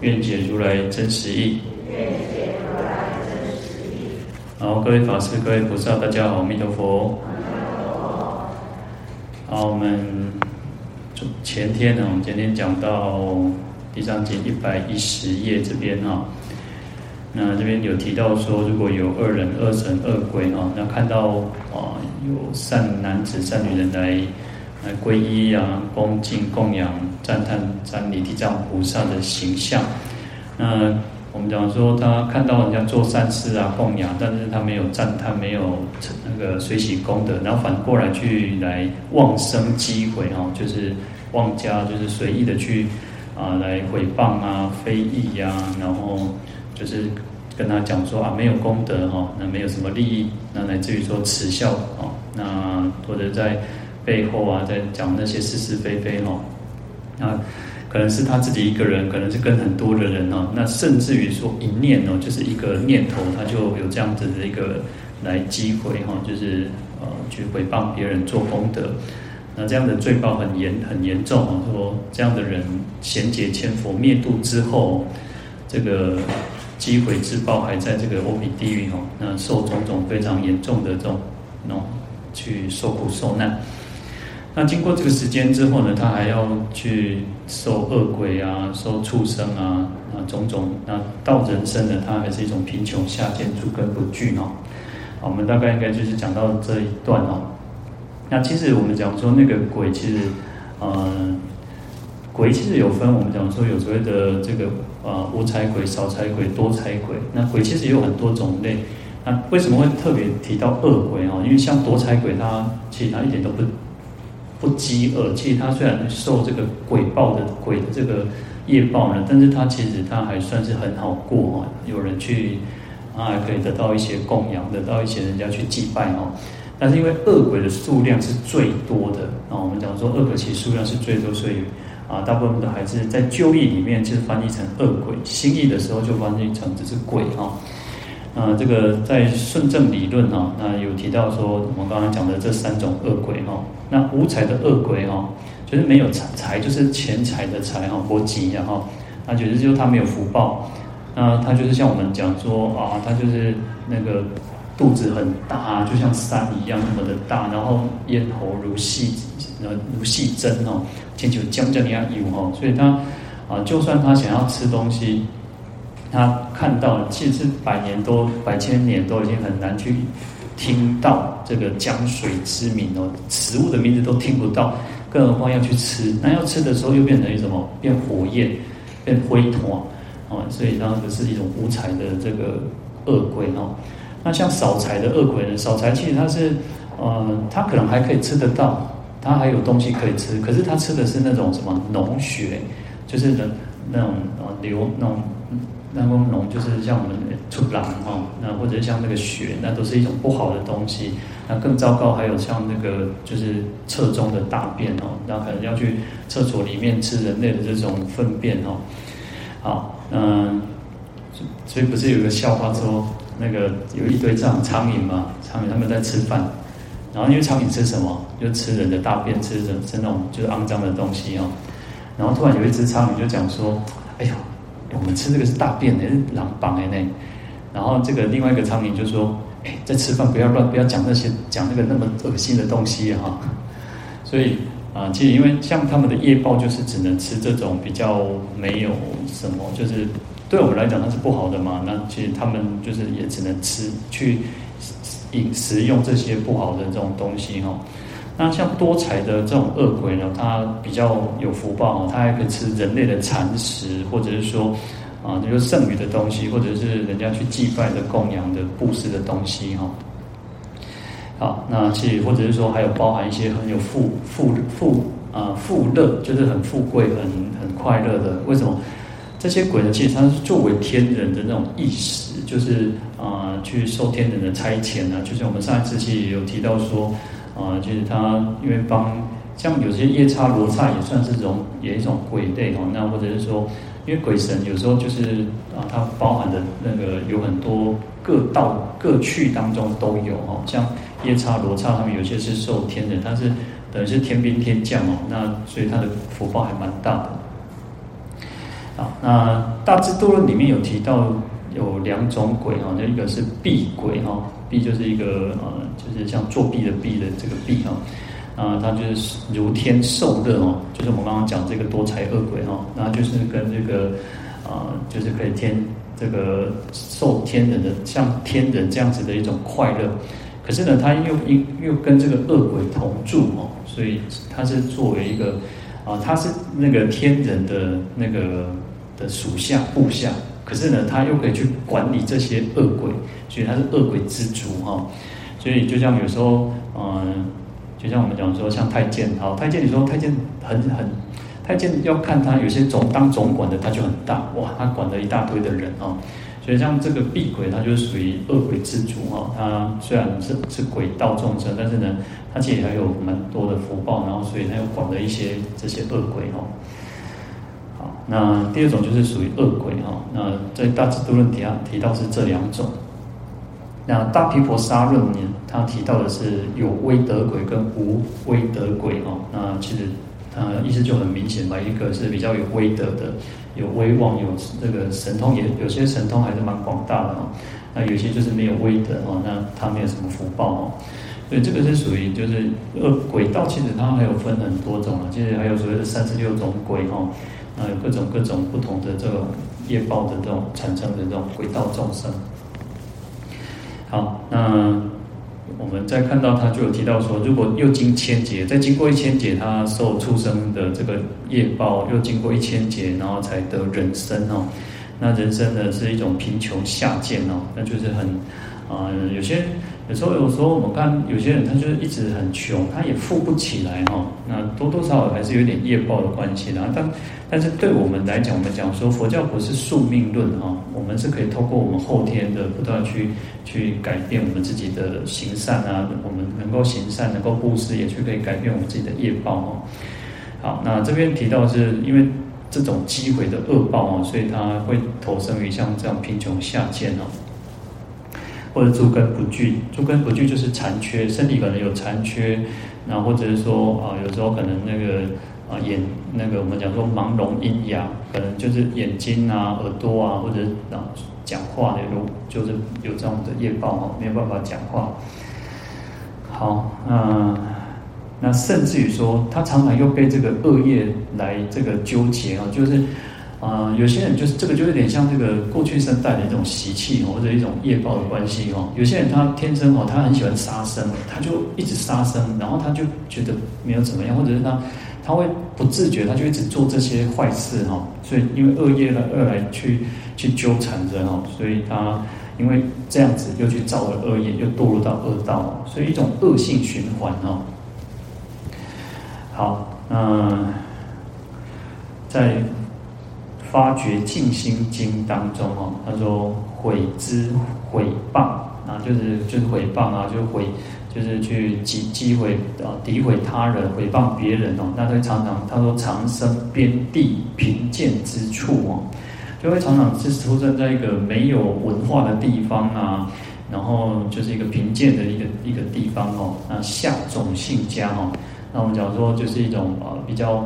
愿解如来真实义。好，各位法师、各位菩萨，大家好，阿弥陀佛。好，我们前天呢，我们今天讲到《地藏经》一百一十页这边哈。那这边有提到说，如果有恶人、恶神、恶鬼哈，那看到啊有善男子、善女人来。来皈依啊，恭敬供养、赞叹、赞礼地藏菩萨的形象。那我们讲说，他看到人家做善事啊，供养，但是他没有赞叹，没有那个随喜功德，然后反过来去来妄生讥毁哈，就是妄加，就是随意的去啊来诽谤啊、非议呀，然后就是跟他讲说啊，没有功德哈，那没有什么利益，那来至于说耻笑啊，那或者在。背后啊，在讲那些是是非非哦，那可能是他自己一个人，可能是跟很多的人哦，那甚至于说一念哦，就是一个念头，他就有这样子的一个来机会哈，就是呃去诽谤别人做功德，那这样的罪报很严很严重哦，说这样的人贤劫千佛灭度之后，这个机会之报还在这个阿鼻地狱哦，那受种种非常严重的这种那种去受苦受难。那经过这个时间之后呢，他还要去受恶鬼啊，受畜生啊，啊种种。那到人生呢，他还是一种贫穷下贱、诸根不具哦。我们大概应该就是讲到这一段哦。那其实我们讲说那个鬼，其实呃，鬼其实有分，我们讲说有所谓的这个呃无财鬼、少财鬼、多财鬼。那鬼其实有很多种类。那为什么会特别提到恶鬼哦？因为像多财鬼，他其实他一点都不。不饥饿，其实他虽然受这个鬼报的鬼的这个业报呢，但是他其实他还算是很好过哦。有人去啊，可以得到一些供养，得到一些人家去祭拜哦。但是因为恶鬼的数量是最多的啊，我们讲说恶鬼其实数量是最多，所以啊，大部分的还是在旧译里面就翻译成恶鬼，新译的时候就翻译成只是鬼哈。啊，这个在顺正理论哈，那有提到说，我们刚刚讲的这三种恶鬼哈，那无财的恶鬼哈，就是没有财财，就是钱财的财哈，国籍然后，那就是就他没有福报，那他就是像我们讲说啊，他就是那个肚子很大，就像山一样那么的大，然后咽喉如细，呃如细针哦，千球将将一样有哈，所以他啊，就算他想要吃东西。他看到，其实百年多、百千年都已经很难去听到这个江水之名哦，食物的名字都听不到，更何况要去吃。那要吃的时候又变成一种什么？变火焰，变灰团哦。所以当时是一种无彩的这个恶鬼哦。那像少财的恶鬼呢？少财其实他是，呃，他可能还可以吃得到，他还有东西可以吃，可是他吃的是那种什么脓血，就是那那种呃流那种。那么脓就是像我们出狼哈，那或者像那个血，那都是一种不好的东西。那更糟糕，还有像那个就是厕中的大便哦，那可能要去厕所里面吃人类的这种粪便哦。好，嗯，所以不是有个笑话说，那个有一堆这样苍蝇嘛，苍蝇他们在吃饭，然后因为苍蝇吃什么？就吃人的大便，吃人吃那种就是肮脏的东西哦。然后突然有一只苍蝇就讲说：“哎”我们吃这个是大便的，是狼榜的呢。然后这个另外一个苍蝇就说：“哎，在吃饭不要乱，不要讲那些讲那个那么恶心的东西哈。”所以啊，其实因为像他们的夜报就是只能吃这种比较没有什么，就是对我们来讲它是不好的嘛。那其实他们就是也只能吃去饮食用这些不好的这种东西哈。那像多财的这种恶鬼呢，他比较有福报哦，他还可以吃人类的残食，或者是说啊，就是剩余的东西，或者是人家去祭拜的供养的布施的东西哈。好，那其实或者是说还有包含一些很有富富富啊富乐，就是很富贵、很很快乐的。为什么？这些鬼呢，其实它是作为天人的那种意识，就是啊、去受天人的差遣啊。就像我们上一次其实也有提到说，啊、就是他因为帮像有些夜叉罗刹也算是种也一种鬼类哦。那或者是说，因为鬼神有时候就是啊，它包含的那个有很多各道各趣当中都有哦。像夜叉罗刹他们有些是受天的，他是等于是天兵天将哦。那所以他的福报还蛮大的。啊那《大智度论》里面有提到有两种鬼哈，那一个是弊鬼哈，弊就是一个呃，就是像作弊的弊的这个弊哈，啊，它就是如天受乐哦，就是我们刚刚讲这个多财恶鬼哈，那就是跟这个啊，就是可以天这个受天人的像天人这样子的一种快乐，可是呢，它又又又跟这个恶鬼同住哦，所以它是作为一个啊，它是那个天人的那个。的属下部下，可是呢，他又可以去管理这些恶鬼，所以他是恶鬼之主哈。所以就像有时候，嗯，就像我们讲说，像太监，好，太监，你说太监很很，太监要看他有些总当总管的，他就很大哇，他管了一大堆的人哦。所以像这个弊鬼，他就是属于恶鬼之主哈。他虽然是是鬼道众生，但是呢，他其实还有蛮多的福报，然后所以他又管了一些这些恶鬼哈。那第二种就是属于恶鬼哈，那在大智度论提下提到是这两种。那大毗婆沙论呢，他提到的是有威德鬼跟无威德鬼哈。那其实他意思就很明显吧，一个是比较有威德的，有威望，有这个神通，也有些神通还是蛮广大的哈。那有些就是没有威德哈，那他没有什么福报哈。所以这个是属于就是恶鬼道，其实它还有分很多种啊，其实还有所谓的三十六种鬼哈。啊，有各种各种不同的这种业报的这种产生的这种轨道众生。好，那我们再看到他就有提到说，如果又经千劫，再经过一千劫，他受畜生的这个业报，又经过一千劫，然后才得人生哦。那人生呢是一种贫穷下贱哦，那就是很啊、有些。有时候，有时候我们看有些人，他就是一直很穷，他也富不起来哈。那多多少少还是有点业报的关系的。但但是对我们来讲，我们讲说佛教不是宿命论哈，我们是可以透过我们后天的不断去去改变我们自己的行善啊，我们能够行善，能够布施，也去可以改变我们自己的业报哦。好，那这边提到是因为这种机会的恶报啊，所以他会投生于像这样贫穷下贱哦。或者诸根不具，诸根不具就是残缺，身体可能有残缺，然后或者是说啊，有时候可能那个啊眼那个我们讲说盲聋阴哑，可能就是眼睛啊、耳朵啊，或者啊讲话的有就是有这样的业报哈，没有办法讲话。好，那那甚至于说，他常常又被这个恶业来这个纠结啊，就是。啊、呃，有些人就是这个，就有点像这个过去生带的一种习气或者一种业报的关系哦。有些人他天生哦，他很喜欢杀生，他就一直杀生，然后他就觉得没有怎么样，或者是他他会不自觉，他就一直做这些坏事哈。所以因为恶业来恶来去去纠缠着哈，所以他因为这样子又去造了恶业，又堕入到恶道，所以一种恶性循环哦。好，那在。发觉净心经当中哦，他说毁之毁谤啊，就是就是毁谤啊，就毁就是去击击毁啊，诋毁他人，诽谤别人哦。那他常常他说常生边地贫贱之处哦，就会常常是出生在一个没有文化的地方啊，然后就是一个贫贱的一个一个地方哦。那下种姓家哦，那我们讲说就是一种呃比较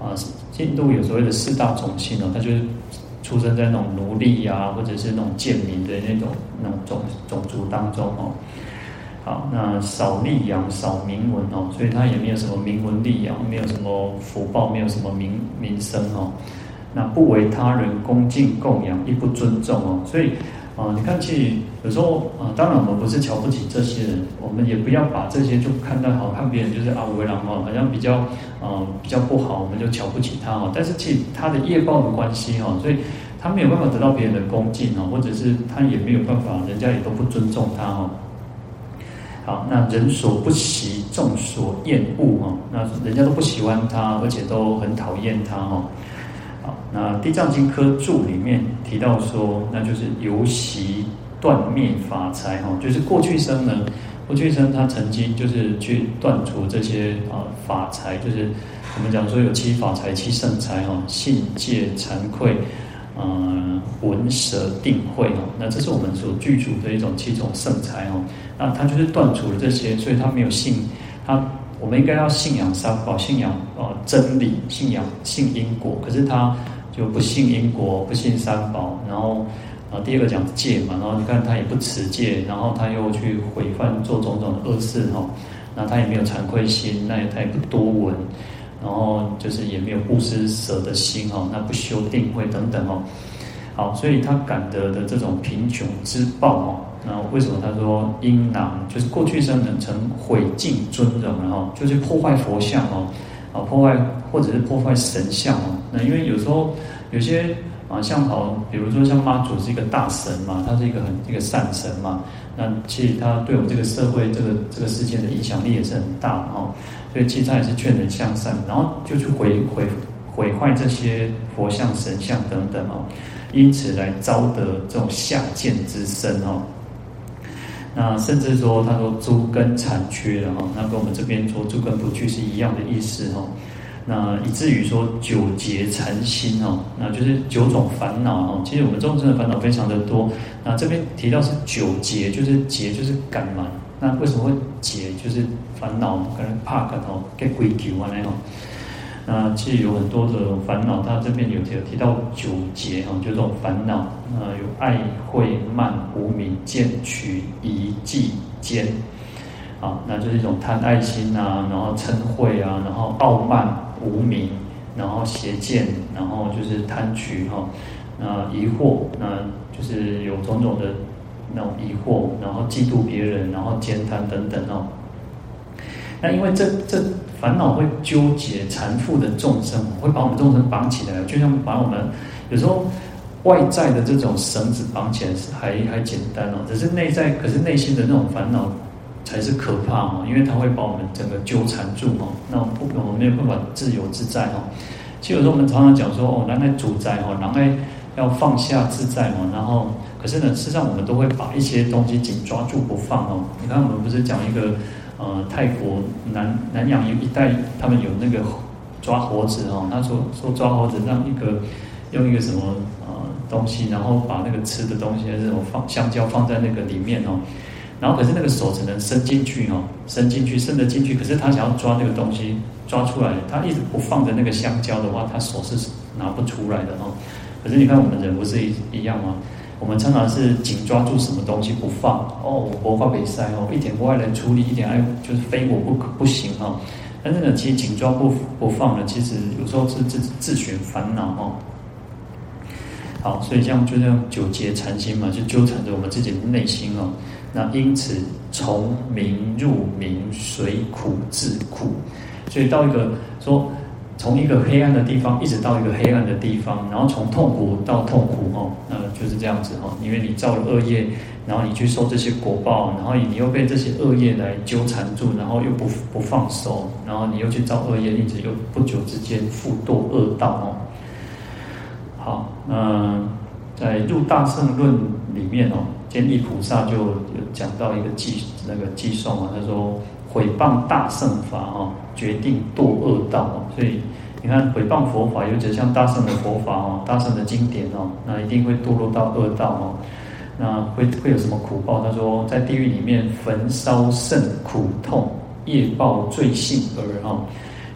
啊。印度有所谓的四大种姓哦，他就是出生在那种奴隶呀，或者是那种贱民的那种那种种种族当中哦。好，那少利养，少名闻哦，所以他也没有什么名闻利养，没有什么福报，没有什么名名声哦。那不为他人恭敬供养，亦不尊重哦，所以。啊，你看，其实有时候啊，当然我们不是瞧不起这些人，我们也不要把这些就看到好看别人就是啊，为郎哦，好像比较啊比较不好，我们就瞧不起他哦。但是其实他的业报的关系哈，所以他没有办法得到别人的恭敬哦，或者是他也没有办法，人家也都不尊重他哦。好，那人所不喜，众所厌恶哈，那人家都不喜欢他，而且都很讨厌他哈。好，那那《地藏经》科注里面提到说，那就是由习断灭法财哈，就是过去生呢，过去生他曾经就是去断除这些啊法财，就是我们讲说有七法财、七圣财哈，信戒惭愧，嗯，闻舍定慧哦，那这是我们所具足的一种七种圣财哦。那他就是断除了这些，所以他没有信他。我们应该要信仰三宝，信仰啊真理，信仰信因果。可是他就不信因果，不信三宝。然后啊，第二个讲戒嘛，然后你看他也不持戒，然后他又去毁犯做种种的恶事哈。那他也没有惭愧心，那也他也不多闻，然后就是也没有布施舍的心哦。那不修定慧等等哦。好，所以他感得的这种贫穷之报哦。那为什么他说阴囊就是过去生人成毁尽尊容，然后就是破坏佛像哦，啊破坏或者是破坏神像哦。那因为有时候有些啊像好，比如说像妈祖是一个大神嘛，他是一个很一个善神嘛。那其实他对我们这个社会这个这个世界的影响力也是很大哦。所以其实他也是劝人向善，然后就去毁毁毁坏这些佛像神像等等哦，因此来招得这种下贱之身哦。那甚至说，他说诸根残缺了哈，那跟我们这边说诸根不具是一样的意思哈。那以至于说九结缠心哦，那就是九种烦恼哦。其实我们众生的烦恼非常的多。那这边提到是九结，就是结就是感嘛。那为什么会结？就是烦恼可能怕个哦，给鬼求啊那种。那其实有很多的烦恼，他这边有提提到九结哈，就这种烦恼，啊有爱慧慢无明见取疑忌慳，啊，那就是一种贪爱心啊，然后嗔恚啊，然后傲慢无明，然后邪见，然后就是贪取哈，那疑惑，那就是有种种的那种疑惑，然后嫉妒别人，然后慳贪等等哦。那因为这这烦恼会纠结缠缚的众生，会把我们众生绑起来，就像把我们有时候外在的这种绳子绑起来是还还简单哦，只是内在，可是内心的那种烦恼才是可怕哦，因为它会把我们整个纠缠住哦，那不我们没有办法自由自在哦。其实有时候我们常常讲说哦，难爱主宰哦，难爱要放下自在哦，然后可是呢，事实上我们都会把一些东西紧抓住不放哦。你看我们不是讲一个。呃，泰国南南洋一带，他们有那个抓猴子哦。他说说抓猴子，让一个用一个什么呃东西，然后把那个吃的东西还是什么放香蕉放在那个里面哦。然后可是那个手只能伸进去哦，伸进去伸得进去，可是他想要抓那个东西抓出来，他一直不放着那个香蕉的话，他手是拿不出来的哦。可是你看我们人不是一一样吗？我们常常是紧抓住什么东西不放哦，我无法袂使哦，一点不爱来处理，一点爱就是非我不可不行哈。但是呢，其实紧抓不不放呢，其实有时候是自自寻烦恼哦。好，所以这样就这样九结缠心嘛，就纠缠着我们自己的内心哦。那因此从明入明，随苦自苦，所以到一个说。从一个黑暗的地方一直到一个黑暗的地方，然后从痛苦到痛苦哦，那就是这样子哦。因为你造了恶业，然后你去受这些果报，然后你又被这些恶业来纠缠住，然后又不不放手，然后你又去造恶业，一直又不久之间复堕恶道哦。好，那在入大圣论里面哦，坚立菩萨就有讲到一个计那个偈颂啊，他说。毁谤大圣法哦，决定堕恶道哦。所以你看，毁谤佛法，尤其像大圣的佛法哦，大圣的经典哦，那一定会堕落到恶道哦。那会会有什么苦报？他说，在地狱里面焚烧甚苦痛，业报最性而哦。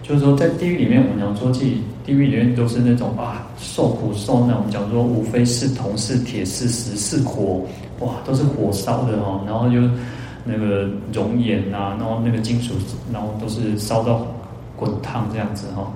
就是说，在地狱里面，我们讲说，地地狱里面都是那种啊，受苦受难。我们讲说，无非是铜是铁是石是火，哇，都是火烧的哦。然后就。那个熔岩啊，然后那个金属，然后都是烧到滚烫这样子哈。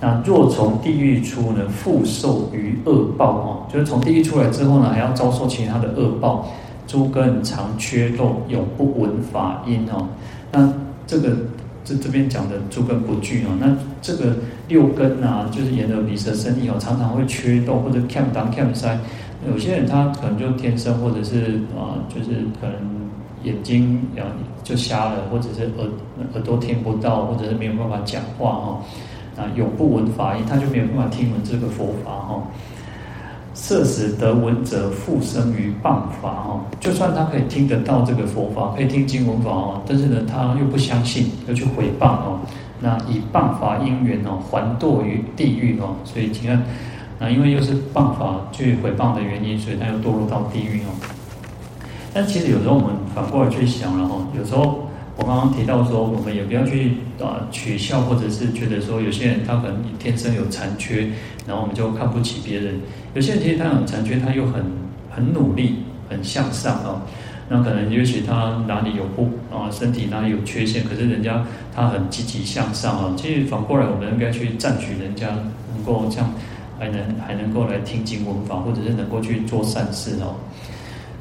那若从地狱出呢，复受于恶报哦，就是从地狱出来之后呢，还要遭受其他的恶报。诸根常缺漏，永不闻法音哦。那这个这这边讲的诸根不具哦，那这个六根啊，就是眼耳鼻舌身意哦，常常会缺漏或者看当看塞。有些人他可能就天生，或者是啊，就是可能。眼睛就瞎了，或者是耳耳朵听不到，或者是没有办法讲话哈。啊，永不闻法音，他就没有办法听闻这个佛法哈。设使得闻者，复生于谤法哈。就算他可以听得到这个佛法，可以听经闻法哦，但是呢，他又不相信，又去毁谤哦。那以谤法因缘哦，还堕于地狱哦。所以请看，那因为又是谤法去毁谤的原因，所以他又堕落到地狱哦。但其实有时候我们反过来去想了哈，有时候。我刚刚提到说，我们也不要去啊取笑，或者是觉得说有些人他可能天生有残缺，然后我们就看不起别人。有些人其实他有残缺，他又很很努力，很向上哦。那可能也许他哪里有不啊，身体哪里有缺陷，可是人家他很积极向上啊。其实反过来，我们应该去赞许人家能够这样，还能还能够来听经闻法，或者是能够去做善事哦。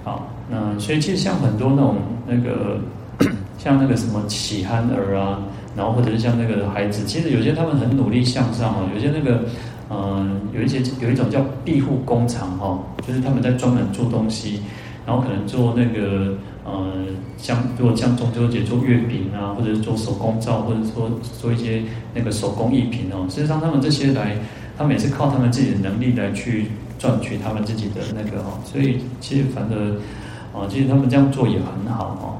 好，那所以其实像很多那种那个。像那个什么喜憨儿啊，然后或者是像那个孩子，其实有些他们很努力向上哦，有些那个，嗯、有一些有一种叫庇护工厂哈，就是他们在专门做东西，然后可能做那个，呃，像如果像中秋节做月饼啊，或者是做手工皂，或者说做一些那个手工艺品哦，实际上他们这些来，他们也是靠他们自己的能力来去赚取他们自己的那个哦，所以其实反正，啊，其实他们这样做也很好哦。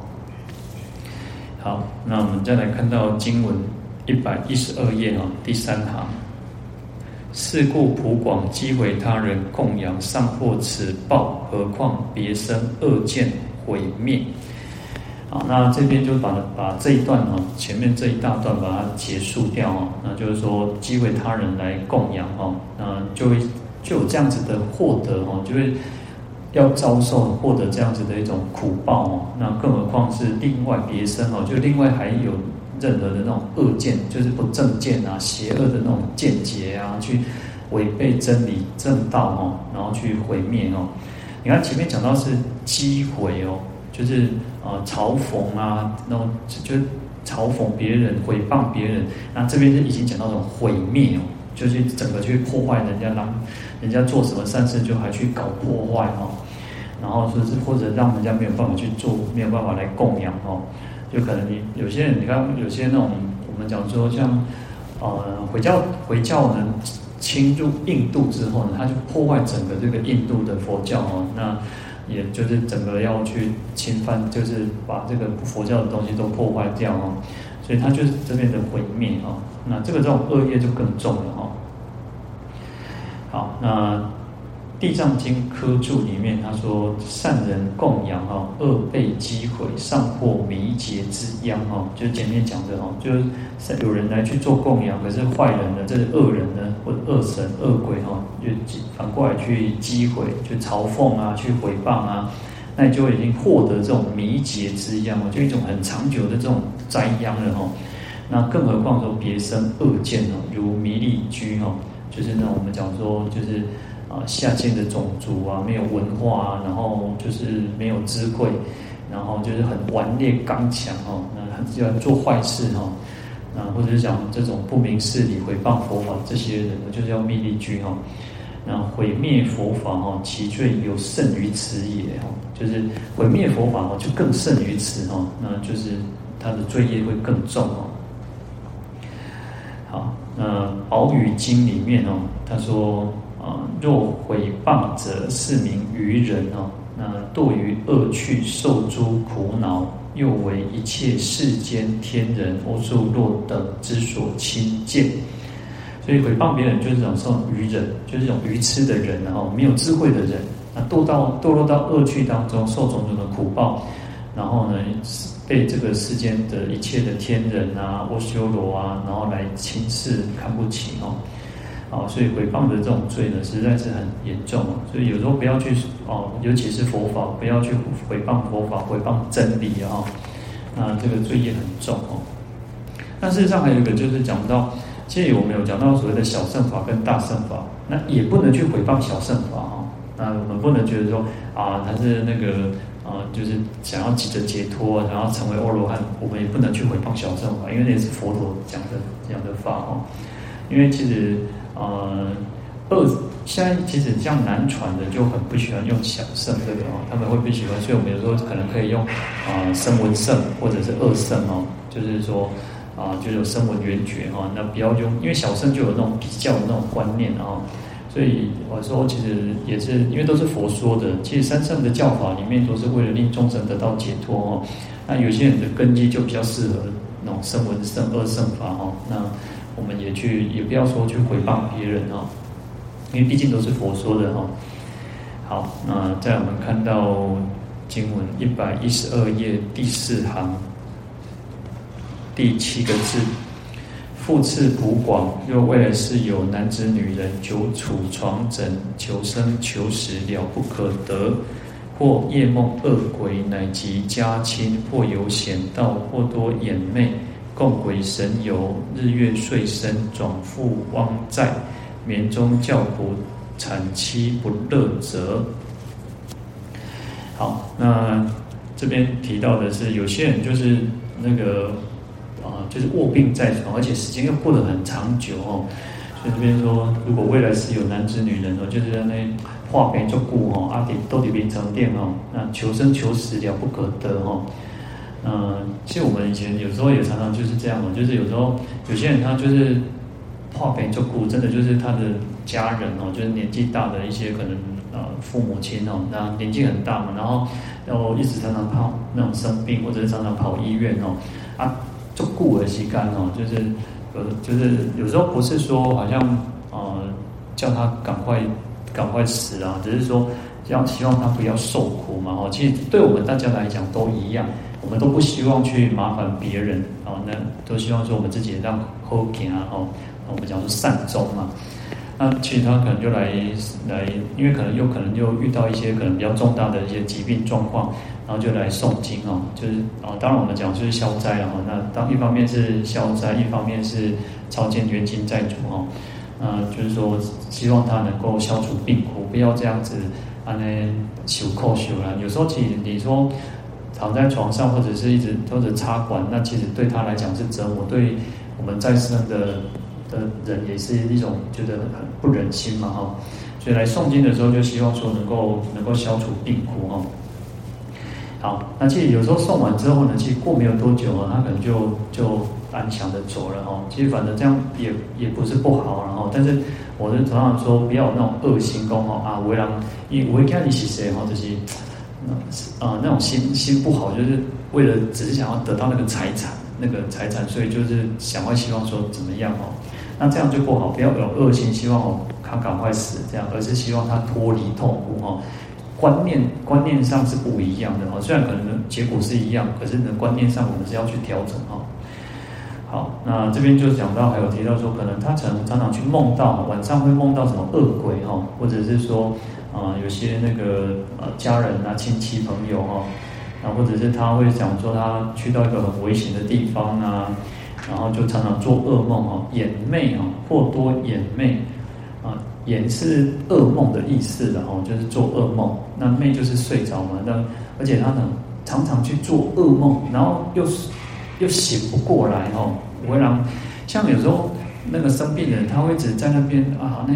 好，那我们再来看到经文一百一十二页哈，第三行。是故普广积毁他人供养，尚获此报，何况别生恶见毁灭？好，那这边就把把这一段哈，前面这一大段把它结束掉哈，那就是说讥毁他人来供养哈，那就会就有这样子的获得哈，就会。要遭受获得这样子的一种苦报哦，那更何况是另外别生哦，就另外还有任何的那种恶见，就是不正见啊、邪恶的那种见解啊，去违背真理正道哦，然后去毁灭哦。你看前面讲到是讥毁哦，就是呃嘲讽啊，然后就嘲讽别人、诽谤别人，那这边就已经讲到这种毁灭哦。就是整个去破坏人家，让人家做什么善事就还去搞破坏哦，然后说是或者让人家没有办法去做，没有办法来供养哦，就可能你有些人，你看有些那种我们讲说像呃回教回教呢侵入印度之后呢，他就破坏整个这个印度的佛教哦，那也就是整个要去侵犯，就是把这个佛教的东西都破坏掉哦。所以他就是这边的毁灭哦，那这个这种恶业就更重了哈。好，那《地藏经》科注里面他说：善人供养哈，恶被击毁，尚获迷劫之殃哈。就前面讲的哈，就是有人来去做供养，可是坏人呢，这是恶人呢，或者恶神恶鬼哈，就反过来去击毁，去嘲讽啊，去毁谤啊。那你就已经获得这种迷劫之殃哦，就一种很长久的这种灾殃了哈。那更何况说别生恶见哦，如弥利居哦，就是那我们讲说就是啊下贱的种族啊，没有文化啊，然后就是没有智慧，然后就是很顽劣刚强哦，那很喜欢做坏事哈。啊，或者是讲这种不明事理毁谤佛法这些人呢，就是叫弥利居哈。那毁灭佛法哈，其罪有甚于此也哈，就是毁灭佛法哈，就更甚于此哈，那就是他的罪业会更重哦。好，那《宝语经》里面哦，他说若毁谤者，是名愚人哦，那堕于恶趣，受诸苦恼，又为一切世间天人、阿修罗等之所轻贱。所以毁谤别人就是这种愚人，就是这种愚痴的人，然后没有智慧的人，那堕到堕落到恶趣当中，受种种的苦报，然后呢，被这个世间的一切的天人啊、阿修罗啊，然后来轻视、看不起哦，啊，所以毁谤的这种罪呢，实在是很严重哦。所以有时候不要去哦，尤其是佛法，不要去毁谤佛法、毁谤真理啊，那这个罪业很重哦。那事实上还有一个就是讲到。其实我们有讲到所谓的小乘法跟大乘法，那也不能去毁谤小乘法哈。那我们不能觉得说啊，他是那个啊，就是想要急着解脱，然后成为阿罗汉，我们也不能去毁谤小乘法，因为那是佛陀讲的这样的法哦。因为其实呃，二现在其实像南传的就很不喜欢用小圣这个哦，他们会不喜欢，所以我们有时候可能可以用啊声闻圣或者是二圣哦，就是说。啊，就有声闻缘觉哈，那不要用，因为小圣就有那种比较的那种观念啊，所以我说其实也是因为都是佛说的，其实三圣的教法里面都是为了令众生得到解脱哦。那有些人的根基就比较适合那种声闻圣、二圣法哦，那我们也去也不要说去诽谤别人啊，因为毕竟都是佛说的哈。好，那在我们看到经文一百一十二页第四行。第七个字，复次普广，若未来世有男子女人，久处床枕，求生求死了不可得，或夜梦恶鬼，乃及家亲，或有险道，或多眼魅，共鬼神游，日月岁生，转复汪在，眠中叫苦，惨凄不乐者。好，那这边提到的是，有些人就是那个。啊，就是卧病在床，而且时间又过得很长久哦。所以这边说，如果未来是有男子女人哦，就是在那化悲作故哦，阿底都得变成殿哦，那求生求死了不可得哦。嗯，其实我们以前有时候也常常就是这样嘛，就是有时候有些人他就是化悲作故，真的就是他的家人哦，就是年纪大的一些可能呃父母亲哦，那年纪很大嘛，然后然后一直常常跑那种生病，或者是常常跑医院哦，啊。就顾而其干哦，就是呃，就是有时候不是说好像呃叫他赶快赶快死啊，只是说要希望他不要受苦嘛哦。其实对我们大家来讲都一样，我们都不希望去麻烦别人哦，那都希望说我们自己让好行啊哦，我们讲说善终嘛。那其他可能就来来，因为可能有可能又遇到一些可能比较重大的一些疾病状况。然后就来诵经哦，就是啊，当然我们讲就是消灾啊。那当一方面是消灾，一方面是超荐冤亲债主哦。那，就是说希望他能够消除病苦，不要这样子啊呢求扣修了。有时候其实你说躺在床上或者是一直或者插管，那其实对他来讲是折磨，对我们在生的的人也是一种觉得很不忍心嘛哈。所以来诵经的时候，就希望说能够能够消除病苦哈。好，那其实有时候送完之后呢，其实过没有多久啊，他可能就就安详的走了哈。其实反正这样也也不是不好，然后，但是我是常常说不要有那种恶心功哈啊，为让因为我会看你是谁哈，就是啊那种心心不好，就是为了只是想要得到那个财产那个财产，所以就是想要希望说怎么样哦，那这样就不好，不要有恶心，希望哦他赶快死这样，而是希望他脱离痛苦哈。观念观念上是不一样的哦，虽然可能结果是一样，可是呢观念上我们是要去调整哈。好，那这边就讲到还有提到说，可能他常常常去梦到晚上会梦到什么恶鬼哈，或者是说啊有些那个呃家人啊亲戚朋友哈，啊或者是他会讲说他去到一个很危险的地方啊，然后就常常做噩梦哈，眼魅啊，或多魇魅。魇是噩梦的意思，然后就是做噩梦。那魅就是睡着嘛。那而且他呢，常常去做噩梦，然后又又醒不过来哦。会让像有时候那个生病的人，他会一直在那边啊，那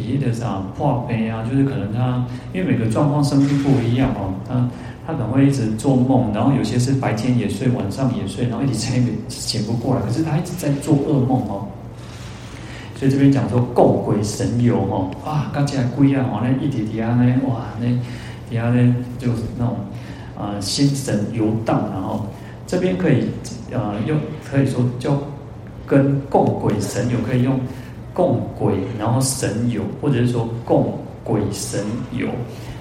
底下的啥破悲啊，就是可能他因为每个状况生病不一样哦，他他可能会一直做梦，然后有些是白天也睡，晚上也睡，然后一直在那边醒不过来。可是他一直在做噩梦哦。所以这边讲说共鬼神游哦，啊，刚起来鬼啊，吼，那一点点啊，呢，哇，那底下呢就是那种啊、呃、心神游荡，然后这边可以啊、呃、用可以说叫跟共鬼神游可以用共鬼，然后神游，或者是说共鬼神游，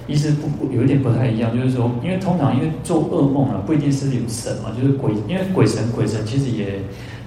意思不不有一点不太一样，就是说，因为通常因为做噩梦啊，不一定是有神嘛，就是鬼，因为鬼神鬼神其实也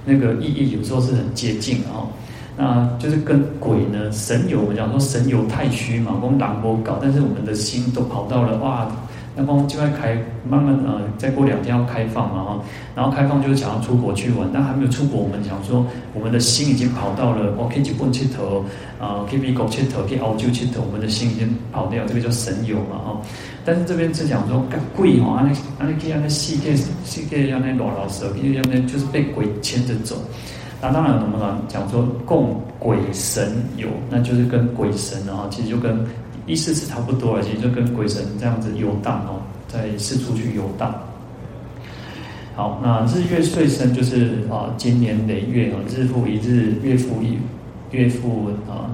那个意义有时候是很接近的哦。那就是跟鬼呢，神游，我们讲说神游太虚嘛，我们懒波搞，但是我们的心都跑到了哇，那光就要开，慢慢呃，再过两天要开放嘛哈，然后开放就是想要出国去玩，但还没有出国，我们想说我们的心已经跑到了，我可以去蹦七头，啊，可以美国七头，可以澳洲七头，我们的心已经跑掉，这个叫神游嘛哈。但是这边是讲说，贵哈，安尼安尼可以安尼世界世界安尼老老实，因为安尼就是被鬼牵着走。那当然，我们讲说供鬼神游，那就是跟鬼神啊，其实就跟意思是差不多了，其实就跟鬼神这样子游荡哦，在四处去游荡。好，那日月岁生就是啊，经年累月啊，日复一日，月复一月复啊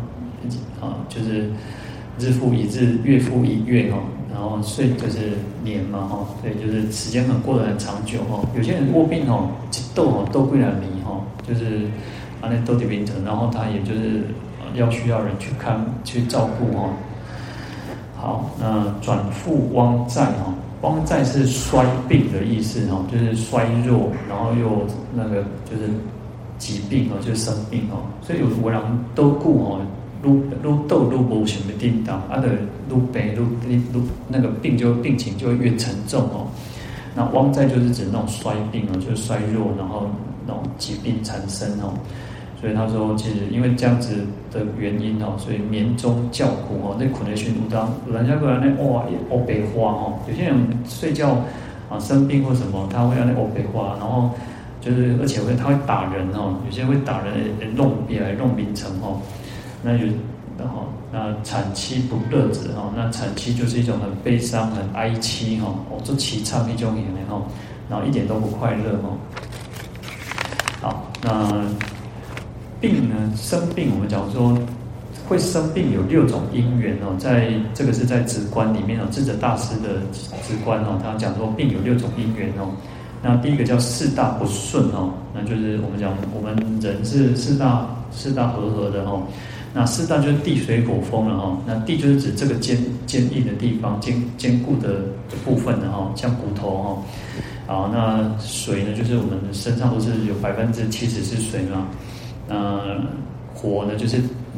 啊，就是日复一日，月复一月哈。然后岁就是年嘛哈，对，就是时间很过得很长久哈。有些人卧病哈，一抖哈，抖不了离哈，就是啊那抖的病程，然后他也就是要需要人去看去照顾哈。好，那转复汪在哈。汪在是衰病的意思哈，就是衰弱，然后又那个就是疾病哦，就是生病哦。所以有的人都顾哦，愈愈倒愈无什么叮当，啊的愈病愈愈那个病就病情就会越沉重哦。那汪在就是指那种衰病哦，就是衰弱，然后那种疾病缠身哦。所以他说，其实因为这样子的原因哦，所以眠中叫苦哦，那可能寻无当，人家过来那哇，欧北花哦，有些人睡觉啊生病或什么，他会让那欧北花，然后就是而且会他会打人哦，有些人会打人，弄别来弄名称哦，那就然后那产期不乐子哈，那产期就是一种很悲伤、很哀戚哈，哦，做凄惨一种演员哈，然后一点都不快乐哦。好，那。病呢，生病，我们讲说会生病有六种因缘哦，在这个是在直观里面哦，智者大师的直观哦，他讲说病有六种因缘哦。那第一个叫四大不顺哦，那就是我们讲我们人是四大四大和合的哦。那四大就是地水火风了哦。那地就是指这个坚坚硬的地方，坚坚固的部分的哈，像骨头哦。好，那水呢，就是我们身上都是有百分之七十是水嘛。那火呢，就是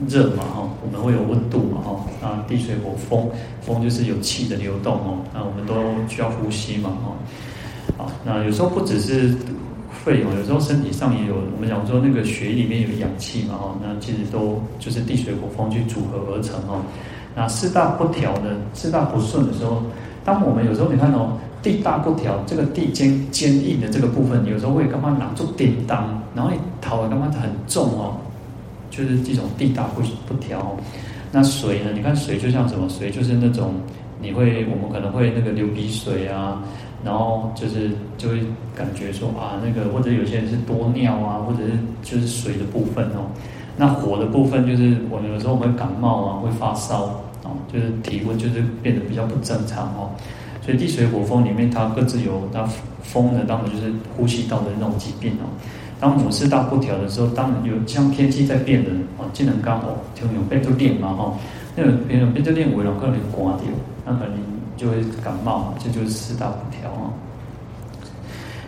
热嘛哈，我们会有温度嘛哈。啊，地水火风，风就是有气的流动哦。那我们都需要呼吸嘛哈。好，那有时候不只是肺哦，有时候身体上也有。我们讲说那个血里面有氧气嘛哈，那其实都就是地水火风去组合而成哦。那四大不调的，四大不顺的时候，当我们有时候你看哦。地大不调，这个地坚坚硬的这个部分，有时候会干嘛拿住叮当，然后你头干嘛很重哦，就是这种地大不不调。那水呢？你看水就像什么？水就是那种你会，我们可能会那个流鼻水啊，然后就是就会感觉说啊，那个或者有些人是多尿啊，或者是就是水的部分哦。那火的部分就是我们有时候我们会感冒啊，会发烧哦，就是体温就是变得比较不正常哦。所以地水火风里面，它各自有它风呢，当然就是呼吸道的那种疾病哦。当五四大不调的时候，当然有像天气在变的哦，技能刚好就有变就变嘛哈。那个变变就变，为了可能刮掉，那可能就会感冒，这就是四大不调啊。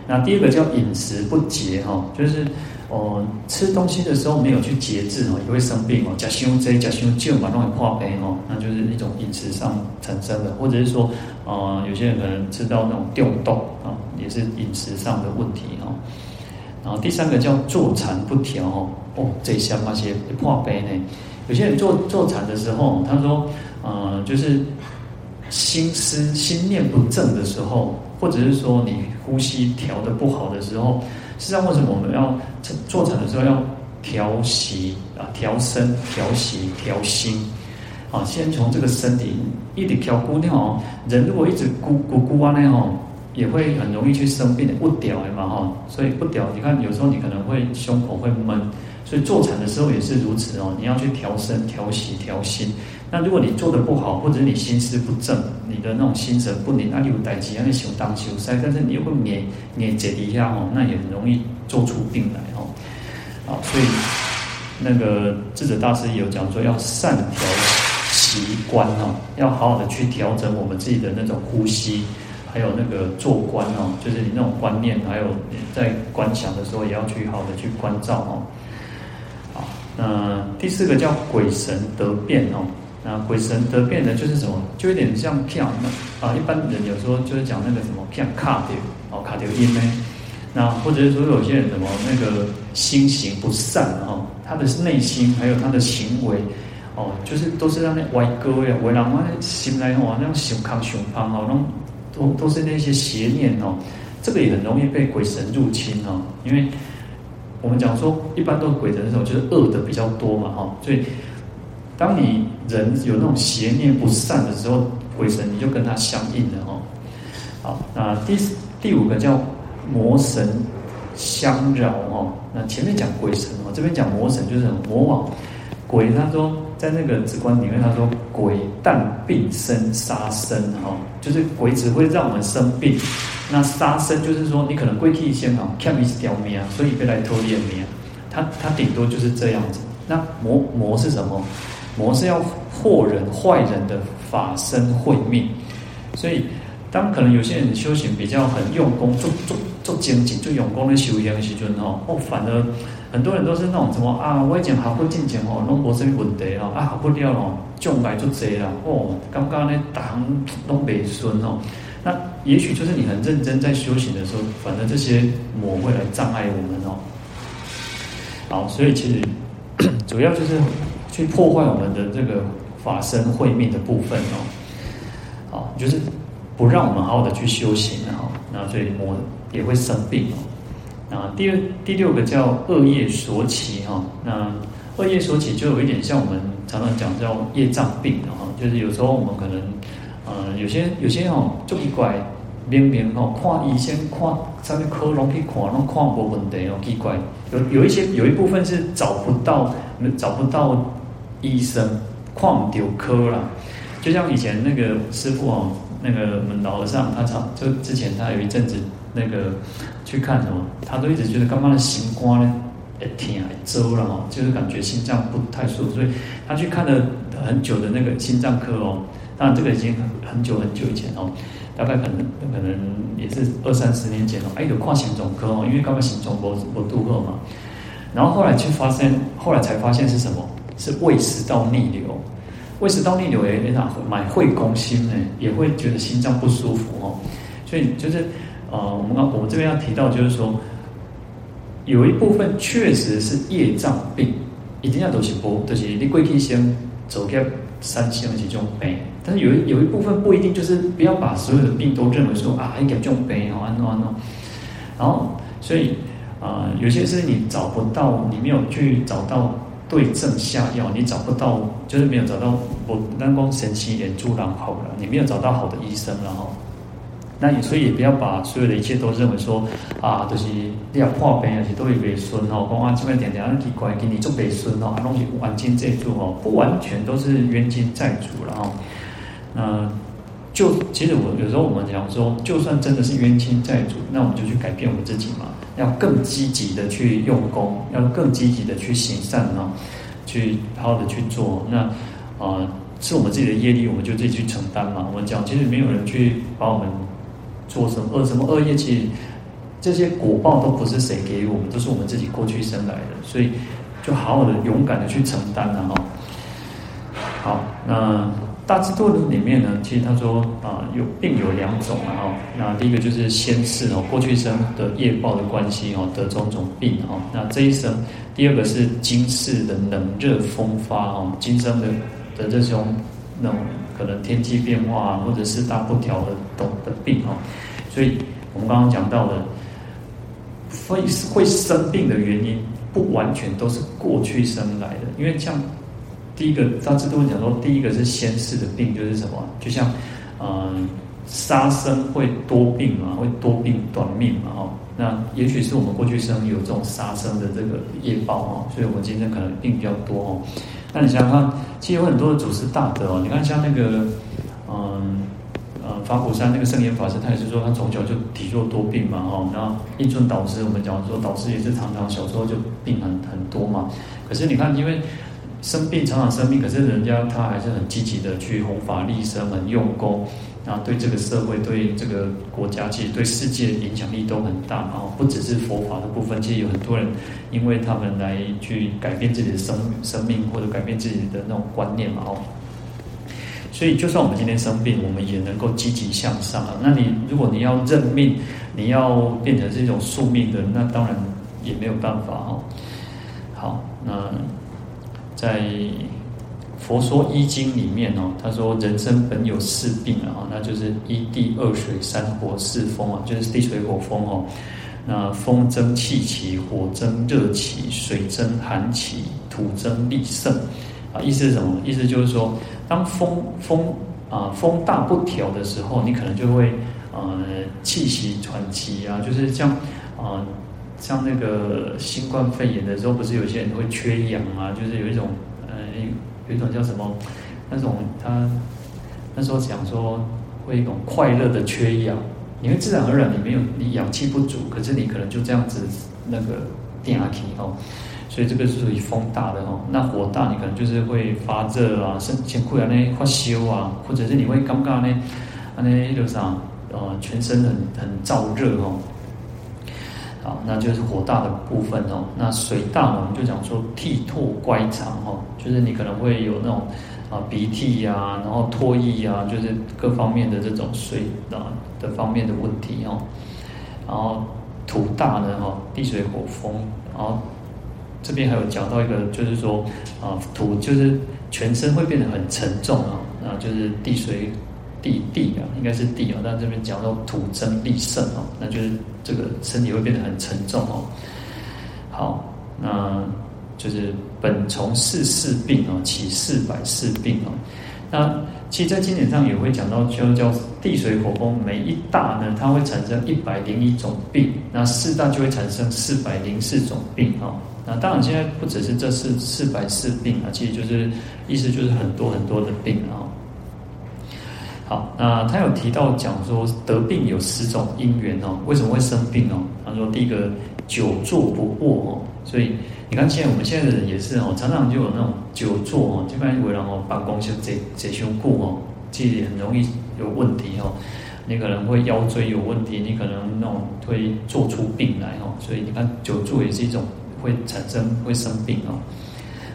那第二个叫饮食不节哈，就是。哦，吃东西的时候没有去节制哦，也会生病哦。甲胸椎、甲胸旧嘛，那种破杯哦，那就是一种饮食上产生的，或者是说，呃，有些人可能吃到那种丢豆啊，也是饮食上的问题哦。然后第三个叫坐禅不调哦，哦，这像那些破杯呢。有些人坐坐禅的时候，他说，呃，就是心思心念不正的时候，或者是说你呼吸调的不好的时候。实际上，为什么我们要坐禅的时候要调息啊、调身、调息、调心？啊，先从这个身体一直调固掉哦。人如果一直咕咕咕啊那哦，也会很容易去生病的，不调的嘛哈。所以不调，你看有时候你可能会胸口会闷，所以坐禅的时候也是如此哦。你要去调身、调息、调心。那如果你做的不好，或者你心思不正，你的那种心神不宁，那你有代志，那你想当修塞，但是你又会黏黏结一下哦，那也很容易做出病来哦。啊，所以那个智者大师有讲说，要善调息观哦，要好好的去调整我们自己的那种呼吸，还有那个做观哦，就是你那种观念，还有在观想的时候，也要去好的去关照哦。好，那第四个叫鬼神得变哦。那鬼神得变的，就是什么？就有点像跳啊，一般人有时候就是讲那个什么跳卡掉哦，卡掉音呢。那或者是说有些人什么那个心行不善哦，他的内心还有他的行为哦，就是都是让那歪哥呀，为了嘛心来哦，那种熊康熊胖哦，那种都都是那些邪念哦，这个也很容易被鬼神入侵哦。因为我们讲说，一般都是鬼神的时候，就是恶的比较多嘛哈，所以。当你人有那种邪念不善的时候，鬼神你就跟他相应了哦。好，那第第五个叫魔神相扰哦。那前面讲鬼神哦，这边讲魔神就是魔王。鬼他说在那个直观里面，他说鬼但病生杀生哈，就是鬼只会让我们生病。那杀生就是说你可能归气先哈，看一条命啊，所以被来拖延命。他他顶多就是这样子。那魔魔是什么？魔是要祸人坏人的法身慧命。所以当可能有些人修行比较很用功，做做做精进，做用功的修行的时阵哦，哦反而。很多人都是那种什么啊，我以前学佛进前哦，拢无什么问题哦，啊学不了哦，将来就济啦哦，刚刚呢，大行拢未顺哦。那也许就是你很认真在修行的时候，反正这些魔会来障碍我们哦。好，所以其实 主要就是去破坏我们的这个法身慧命的部分哦。好，就是不让我们好好的去修行哈。那所以魔也会生病哦。啊，第二第六个叫恶业所起哈，那恶业所起就有一点像我们常常讲叫业障病哈，就是有时候我们可能，呃，有些有些哦，就奇怪，明明哦，看医生看上面科拢去看，拢看无问题哦，奇怪，有有一些有一部分是找不到找不到医生，看唔到科啦，就像以前那个师傅哦，那个我们老和尚，他常就之前他有一阵子。那个去看什么，他都一直觉得刚刚的心肝呢，哎天啊，周了哈，就是感觉心脏不太舒服，所以他去看了很久的那个心脏科哦。当然这个已经很很久很久以前哦，大概可能可能也是二三十年前哦。哎，有看心脏科哦，因为刚刚心脏不不负荷嘛。然后后来去发现，后来才发现是什么？是胃食道逆流。胃食道逆流也那蛮会攻心呢，也会觉得心脏不舒服哦。所以就是。呃，我们刚我们这边要提到，就是说，有一部分确实是业障病，一定要都是不，就是你过去先走开三星的这种病，但是有一有一部分不一定，就是不要把所有的病都认为说啊，应该这种病哦，安诺安诺，然后所以啊、呃，有些是你找不到，你没有去找到对症下药，你找不到，就是没有找到我南光神奇眼珠然后了，你没有找到好的医生，然后。那你所以也不要把所有的一切都认为说啊，都、就是你要破病，而且都会被损哦。讲啊，这边点点奇怪，给你做被损哦，东西冤亲债主哦，不完全都是冤亲债主了哦。那就其实我有时候我们讲说，就算真的是冤亲债主，那我们就去改变我们自己嘛，要更积极的去用功，要更积极的去行善哦，去好好的去做。那啊，是我们自己的业力，我们就自己去承担嘛。我们讲，其实没有人去把我们。做什么恶什么恶业，其实这些果报都不是谁给我们，都是我们自己过去生来的，所以就好好的勇敢的去承担了哈。好，那大智度论里面呢，其实他说啊，有病有两种啊。那第一个就是先世哦，过去生的业报的关系哦，得种种病哈。那这一生，第二个是今世的冷热风发哦，今生的的这种那种。可能天气变化，或者是大不调的等的病哈，所以我们刚刚讲到的，会会生病的原因，不完全都是过去生来的，因为像第一个大智度讲说，第一个是先世的病，就是什么？就像嗯，杀生会多病嘛，会多病短命嘛哈。那也许是我们过去生有这种杀生的这个业报哈，所以我们今天可能病比较多哦。那你想想看，其实有很多的祖师大德哦。你看像那个，嗯呃，法鼓山那个圣严法师，他也是说他从小就体弱多病嘛，哈。然后印顺导师，我们讲说导师也是常常小时候就病很很多嘛。可是你看，因为生病常常生病，可是人家他还是很积极的去弘法利生，很用功。啊，对这个社会、对这个国家，其实对世界影响力都很大啊！不只是佛法的部分，其实有很多人因为他们来去改变自己的生生命，或者改变自己的那种观念嘛哦。所以，就算我们今天生病，我们也能够积极向上啊。那你如果你要认命，你要变成是一种宿命的，那当然也没有办法哦。好，那在。佛说医经里面哦，他说人生本有四病啊，那就是一地二水三火四风啊，就是地水火风哦。那风生气起，火生热起，水生寒起，土生力盛啊。意思是什么？意思就是说，当风风啊风大不调的时候，你可能就会呃气息喘气啊，就是像啊、呃、像那个新冠肺炎的时候，不是有些人会缺氧啊，就是有一种呃有一种叫什么那种他那时候讲说会一种快乐的缺氧，你会自然而然你没有你氧气不足，可是你可能就这样子那个电压气哦。所以这个是属于风大的哦，那火大你可能就是会发热啊，身前裤啊那发烧啊，或者是你会尴尬呢，啊那就是啥，呃，全身很很燥热哦。好，那就是火大的部分哦。那水大，我们就讲说涕唾乖肠哦，就是你可能会有那种啊鼻涕呀、然后唾液啊，就是各方面的这种水啊的方面的问题哦。然后土大呢哈，地水火风，然后。这边还有讲到一个，就是说，啊，土就是全身会变得很沉重啊，那，就是地水地地啊，应该是地啊，但这边讲到土增力盛哦，那就是这个身体会变得很沉重哦。好，那就是本从四四病哦，起四百四病哦。那其实，在经典上也会讲到，就叫地水火风，每一大呢，它会产生一百零一种病，那四大就会产生四百零四种病哦。那当然，现在不只是这四四百四病啊，其实就是意思就是很多很多的病啊。好，那他有提到讲说得病有十种因缘哦，为什么会生病哦？他说第一个久坐不卧哦，所以你看现在我们现在的人也是哦，常常就有那种久坐哦，基本上为了哦办公室这这胸部哦，其实很容易有问题哦。你可能会腰椎有问题，你可能那种会做出病来哦，所以你看久坐也是一种。会产生会生病哦，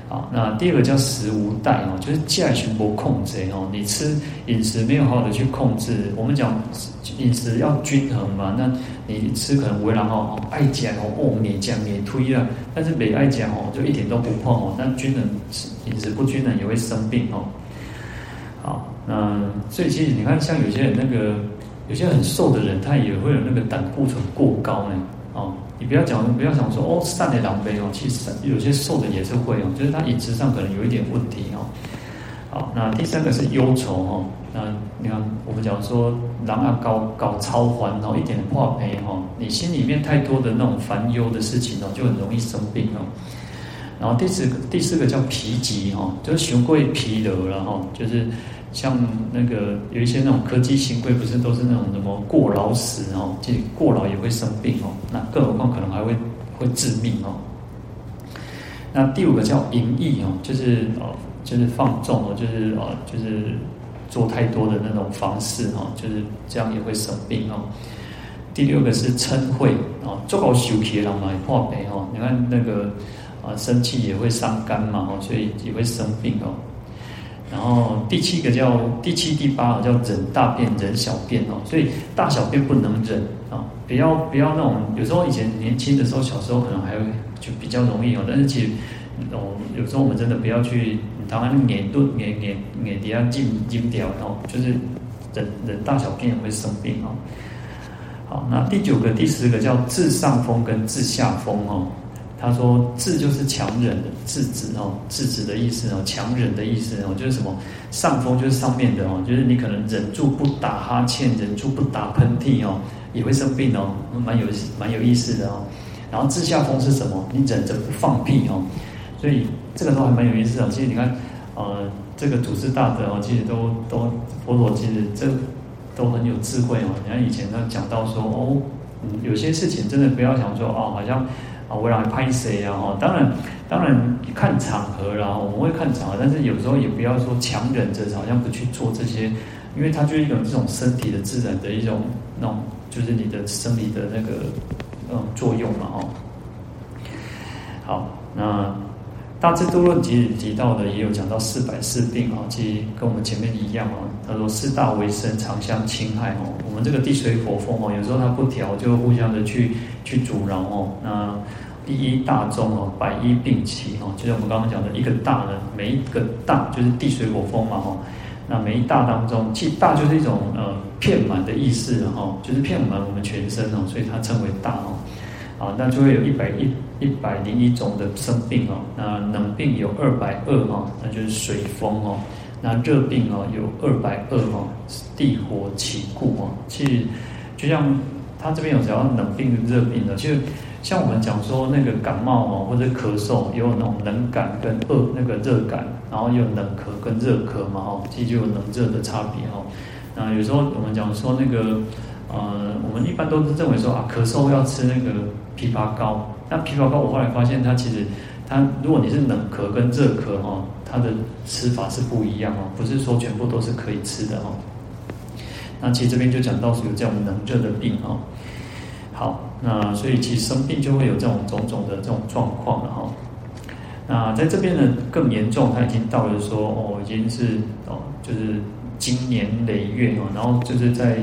好，那第二个叫食无代哦，就是戒全部控制哦，你吃饮食没有好好的去控制，我们讲饮食要均衡嘛，那你吃可能为了哦爱讲哦，哦你讲你推啊，但是没爱讲哦，就一点都不碰哦，那均衡饮食不均衡也会生病哦，好，那所以其实你看像有些人那个有些很瘦的人，他也会有那个胆固醇过高呢，你不要讲，不要想说哦，善的狼狈哦，其实有些瘦的也是会哦，就是他饮食上可能有一点问题哦。好，那第三个是忧愁哦，那你看我们讲说狼啊搞搞操烦哦，一点破赔哦，你心里面太多的那种烦忧的事情哦，就很容易生病哦。然后第四个第四个叫疲极哦，就是雄贵疲劳了哈，就是。像那个有一些那种科技新贵，不是都是那种什么过劳死哦，即过劳也会生病哦。那更何况可能还会会致命哦。那第五个叫淫逸哦，就是哦，就是放纵哦，就是哦，就是做太多的那种方式哦，就是这样也会生病哦。第六个是嗔恚哦，做好修皮了嘛，破皮哦。你看那个啊，生气也会伤肝嘛，哦，所以也会生病哦。然后第七个叫第七第八叫忍大便忍小便哦，所以大小便不能忍啊，不要不要那种，有时候以前年轻的时候，小时候可能还会就比较容易哦，但是其实哦，有时候我们真的不要去，当然碾顿碾碾碾底下进进掉，然后就是忍忍大小便也会生病哦。好，那第九个第十个叫治上风跟治下风哦。他说：“制就是强忍的制止哦，制止的意思哦，强忍的意思哦，就是什么？上风就是上面的哦，就是你可能忍住不打哈欠，忍住不打喷嚏哦，也会生病哦，蛮有蛮有意思的哦。然后治下风是什么？你忍着不放屁哦，所以这个都还蛮有意思的。其实你看，呃，这个祖师大德哦，其实都都佛陀其实这都很有智慧哦。你看以前他讲到说哦，嗯有些事情真的不要想说哦，好像。”啊，我让拍谁呀？哈，当然，当然看场合啦，我们会看场合，但是有时候也不要说强忍着，好像不去做这些，因为它就是一种这种身体的自然的一种那种，就是你的生理的那个嗯作用嘛，哦。好，那大智度论其实提到的也有讲到四百四病啊，其实跟我们前面一样啊。他说四大为生，常相侵害哦。我们这个地水火风哦，有时候它不调，就互相的去去阻挠哦。那第一大宗哦，百一病起哦，就是我们刚刚讲的一个大呢，每一个大就是地水火风嘛哈。那每一大当中，其大就是一种呃遍满的意思哈，就是遍满我们全身哦，所以它称为大哦。啊，那就会有一百一一百零一种的生病哦。那冷病有二百二哈，那就是水风哦。那热病哦有二百二哦，地火起故哦。其实就像他这边有讲冷病、热病的，就像我们讲说那个感冒哦或者咳嗽，有那种冷感跟热那个热感，然后有冷咳跟热咳嘛哦，其实就有冷热的差别哦。那有时候我们讲说那个呃，我们一般都是认为说啊，咳嗽要吃那个枇杷膏。那枇杷膏我后来发现它其实它如果你是冷咳跟热咳哦。它的吃法是不一样哦，不是说全部都是可以吃的哦。那其实这边就讲到是有这种冷热的病哦。好，那所以其实生病就会有这种种种的这种状况了哈。那在这边呢更严重，他已经到了说哦，已经是哦，就是经年累月哦，然后就是在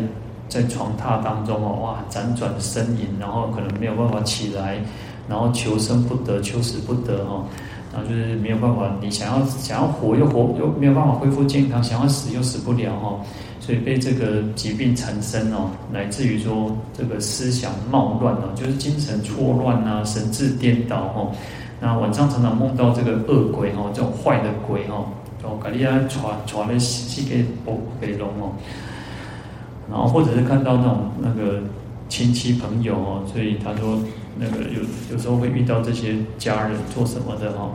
在床榻当中哦，哇，辗转呻吟，然后可能没有办法起来，然后求生不得，求死不得哦。然后就是没有办法，你想要想要活又活又没有办法恢复健康，想要死又死不了哈，所以被这个疾病缠身哦，乃至于说这个思想冒乱哦，就是精神错乱啊，神志颠倒哦，那晚上常常梦到这个恶鬼哦，这种坏的鬼哦，哦，搞你啊传传的西给北北龙哦，然后或者是看到那种那个亲戚朋友哦，所以他说。那个有有时候会遇到这些家人做什么的哈，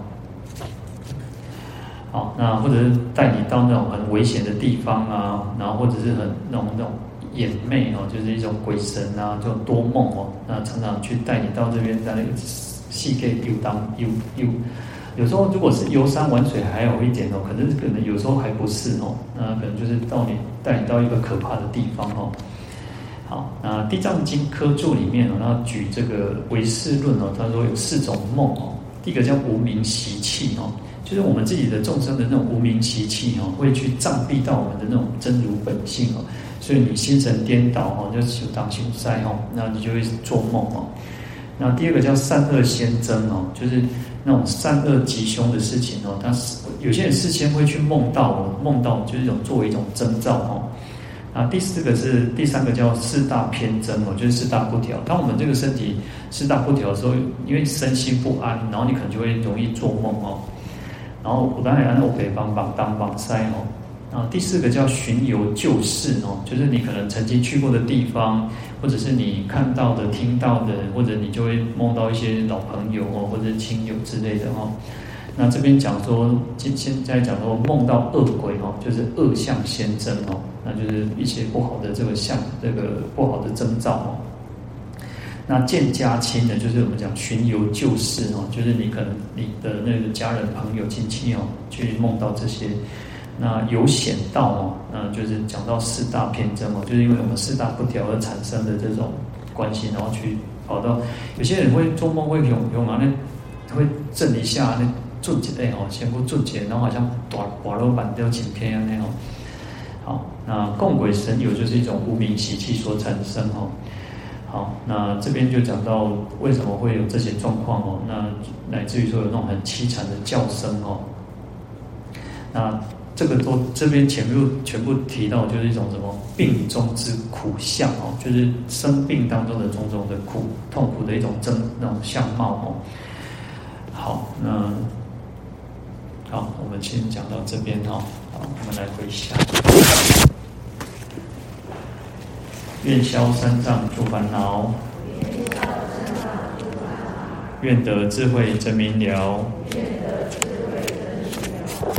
好，那或者是带你到那种很危险的地方啊，然后或者是很那种那种眼魅哦，就是一种鬼神啊，这种多梦哦，那常常去带你到这边，在那个世界游荡游游，有时候如果是游山玩水还好一点哦，可能可能有时候还不是哦，那可能就是到你带你到一个可怕的地方哦。好，那《地藏经》科注里面哦，那举这个唯识论哦，他说有四种梦哦。第一个叫无明习气哦，就是我们自己的众生的那种无明习气哦，会去障蔽到我们的那种真如本性哦，所以你心神颠倒哦，就修当修塞哦，那你就会做梦哦。那第二个叫善恶先征哦，就是那种善恶吉凶的事情哦，他是有些人事先会去梦到哦，梦到就是一种作为一种征兆哦。啊，第四个是第三个叫四大偏增哦，就是四大不调。当我们这个身体四大不调的时候，因为身心不安，然后你可能就会容易做梦哦。然后我刚才讲欧北方榜当榜塞哦。啊，第四个叫巡游旧事哦，就是你可能曾经去过的地方，或者是你看到的、听到的，或者你就会梦到一些老朋友哦，或者亲友之类的哦。那这边讲说，现现在讲说梦到恶鬼哦，就是恶相先征哦，那就是一些不好的这个相，这个不好的征兆哦。那见家亲的，就是我们讲巡游旧事哦，就是你可能你的那个家人、朋友、亲戚哦，去梦到这些。那有险道哦，那就是讲到四大偏增哦，就是因为我们四大不调而产生的这种关系，然后去跑到有些人会做梦会用用啊，那会震一下那。注解类吼，先不注解，然后好像大瓦罗板雕剪片啊那种。好，那共鬼神有就是一种无明习气所产生哦。好，那这边就讲到为什么会有这些状况哦。那乃至于说有那种很凄惨的叫声哦。那这个都这边前面全部提到，就是一种什么病中之苦相哦，就是生病当中的种种的苦痛苦的一种真那种相貌哦。好，那。好，我们先讲到这边哈。好，我们来回想。愿消三障诸烦恼，愿得智慧真明了，